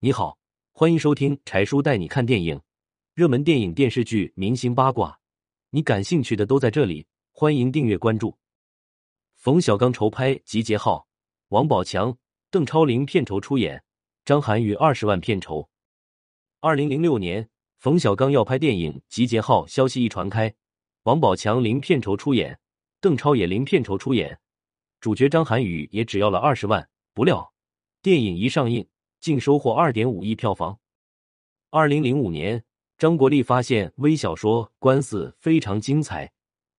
你好，欢迎收听柴叔带你看电影，热门电影、电视剧、明星八卦，你感兴趣的都在这里。欢迎订阅关注。冯小刚筹拍《集结号》，王宝强、邓超零片酬出演，张涵予二十万片酬。二零零六年，冯小刚要拍电影《集结号》，消息一传开，王宝强零片酬出演，邓超也零片酬出演，主角张涵予也只要了二十万。不料，电影一上映，竟收获二点五亿票房。二零零五年，张国立发现微小说《官司》非常精彩，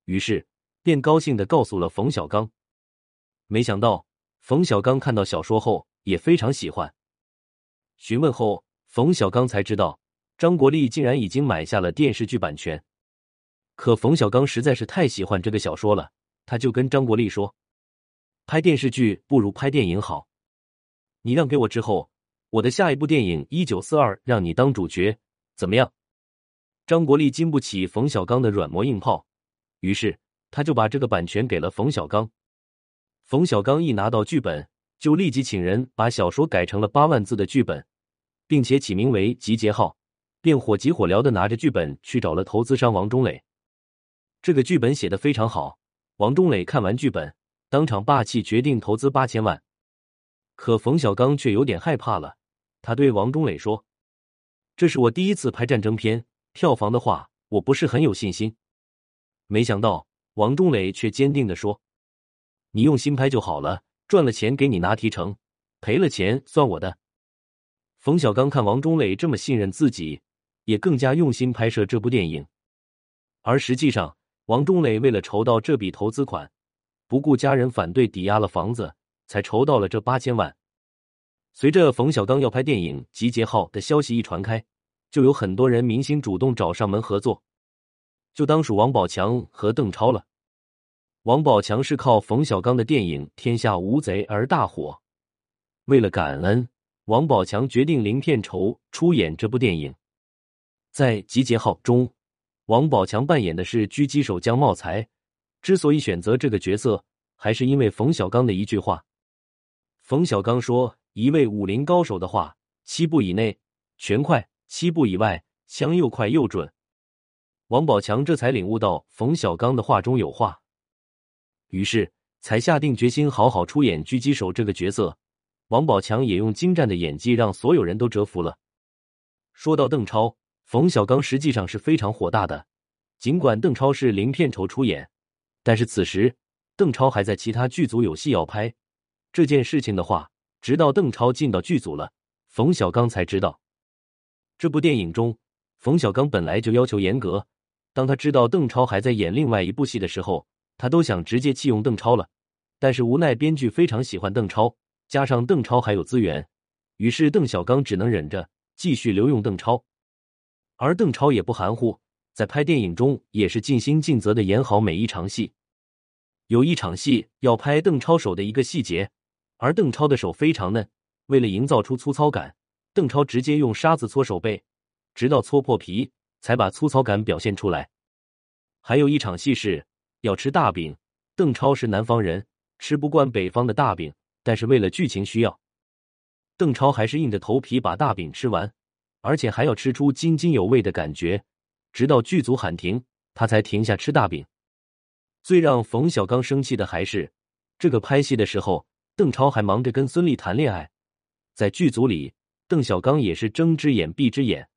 于是便高兴的告诉了冯小刚。没想到，冯小刚看到小说后也非常喜欢。询问后，冯小刚才知道张国立竟然已经买下了电视剧版权。可冯小刚实在是太喜欢这个小说了，他就跟张国立说：“拍电视剧不如拍电影好。”你让给我之后，我的下一部电影《一九四二》让你当主角，怎么样？张国立经不起冯小刚的软磨硬泡，于是他就把这个版权给了冯小刚。冯小刚一拿到剧本，就立即请人把小说改成了八万字的剧本，并且起名为《集结号》，便火急火燎的拿着剧本去找了投资商王中磊。这个剧本写的非常好，王中磊看完剧本，当场霸气决定投资八千万。可冯小刚却有点害怕了，他对王中磊说：“这是我第一次拍战争片，票房的话，我不是很有信心。”没想到王中磊却坚定的说：“你用心拍就好了，赚了钱给你拿提成，赔了钱算我的。”冯小刚看王中磊这么信任自己，也更加用心拍摄这部电影。而实际上，王中磊为了筹到这笔投资款，不顾家人反对，抵押了房子。才筹到了这八千万。随着冯小刚要拍电影《集结号》的消息一传开，就有很多人明星主动找上门合作，就当属王宝强和邓超了。王宝强是靠冯小刚的电影《天下无贼》而大火，为了感恩，王宝强决定零片酬出演这部电影。在《集结号》中，王宝强扮演的是狙击手江茂才。之所以选择这个角色，还是因为冯小刚的一句话。冯小刚说：“一位武林高手的话，七步以内全快，七步以外枪又快又准。”王宝强这才领悟到冯小刚的话中有话，于是才下定决心好好出演狙击手这个角色。王宝强也用精湛的演技让所有人都折服了。说到邓超，冯小刚实际上是非常火大的。尽管邓超是零片酬出演，但是此时邓超还在其他剧组有戏要拍。这件事情的话，直到邓超进到剧组了，冯小刚才知道。这部电影中，冯小刚本来就要求严格，当他知道邓超还在演另外一部戏的时候，他都想直接弃用邓超了。但是无奈编剧非常喜欢邓超，加上邓超还有资源，于是邓小刚只能忍着继续留用邓超。而邓超也不含糊，在拍电影中也是尽心尽责的演好每一场戏。有一场戏要拍邓超手的一个细节。而邓超的手非常嫩，为了营造出粗糙感，邓超直接用沙子搓手背，直到搓破皮，才把粗糙感表现出来。还有一场戏是要吃大饼，邓超是南方人，吃不惯北方的大饼，但是为了剧情需要，邓超还是硬着头皮把大饼吃完，而且还要吃出津津有味的感觉，直到剧组喊停，他才停下吃大饼。最让冯小刚生气的还是这个拍戏的时候。邓超还忙着跟孙俪谈恋爱，在剧组里，邓小刚也是睁只眼闭只眼。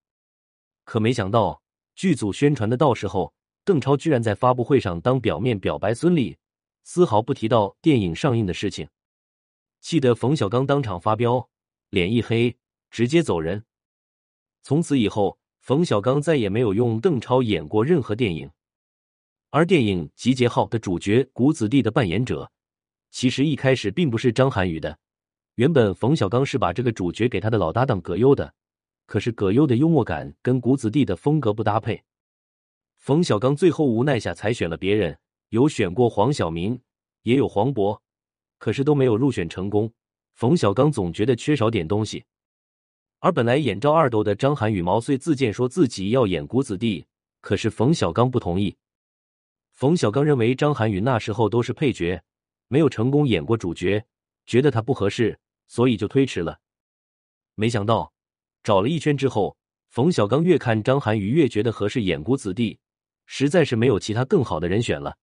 可没想到，剧组宣传的到时候，邓超居然在发布会上当表面表白孙俪，丝毫不提到电影上映的事情，气得冯小刚当场发飙，脸一黑，直接走人。从此以后，冯小刚再也没有用邓超演过任何电影。而电影《集结号》的主角谷子地的扮演者。其实一开始并不是张涵予的，原本冯小刚是把这个主角给他的老搭档葛优的，可是葛优的幽默感跟谷子地的风格不搭配，冯小刚最后无奈下才选了别人，有选过黄晓明，也有黄渤，可是都没有入选成功。冯小刚总觉得缺少点东西，而本来演赵二斗的张涵予毛遂自荐说自己要演谷子地，可是冯小刚不同意。冯小刚认为张涵予那时候都是配角。没有成功演过主角，觉得他不合适，所以就推迟了。没想到找了一圈之后，冯小刚越看张涵予越觉得合适演谷子弟，实在是没有其他更好的人选了。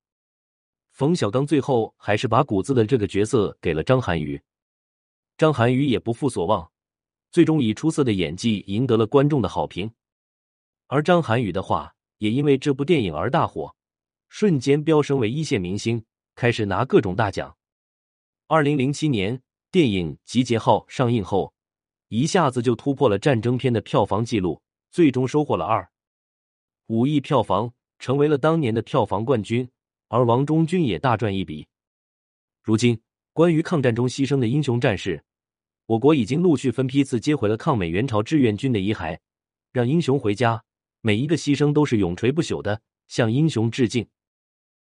冯小刚最后还是把谷子的这个角色给了张涵予。张涵予也不负所望，最终以出色的演技赢得了观众的好评。而张涵予的话，也因为这部电影而大火，瞬间飙升为一线明星，开始拿各种大奖。二零零七年，电影《集结号》上映后。一下子就突破了战争片的票房纪录，最终收获了二五亿票房，成为了当年的票房冠军。而王中军也大赚一笔。如今，关于抗战中牺牲的英雄战士，我国已经陆续分批次接回了抗美援朝志愿军的遗骸，让英雄回家。每一个牺牲都是永垂不朽的，向英雄致敬。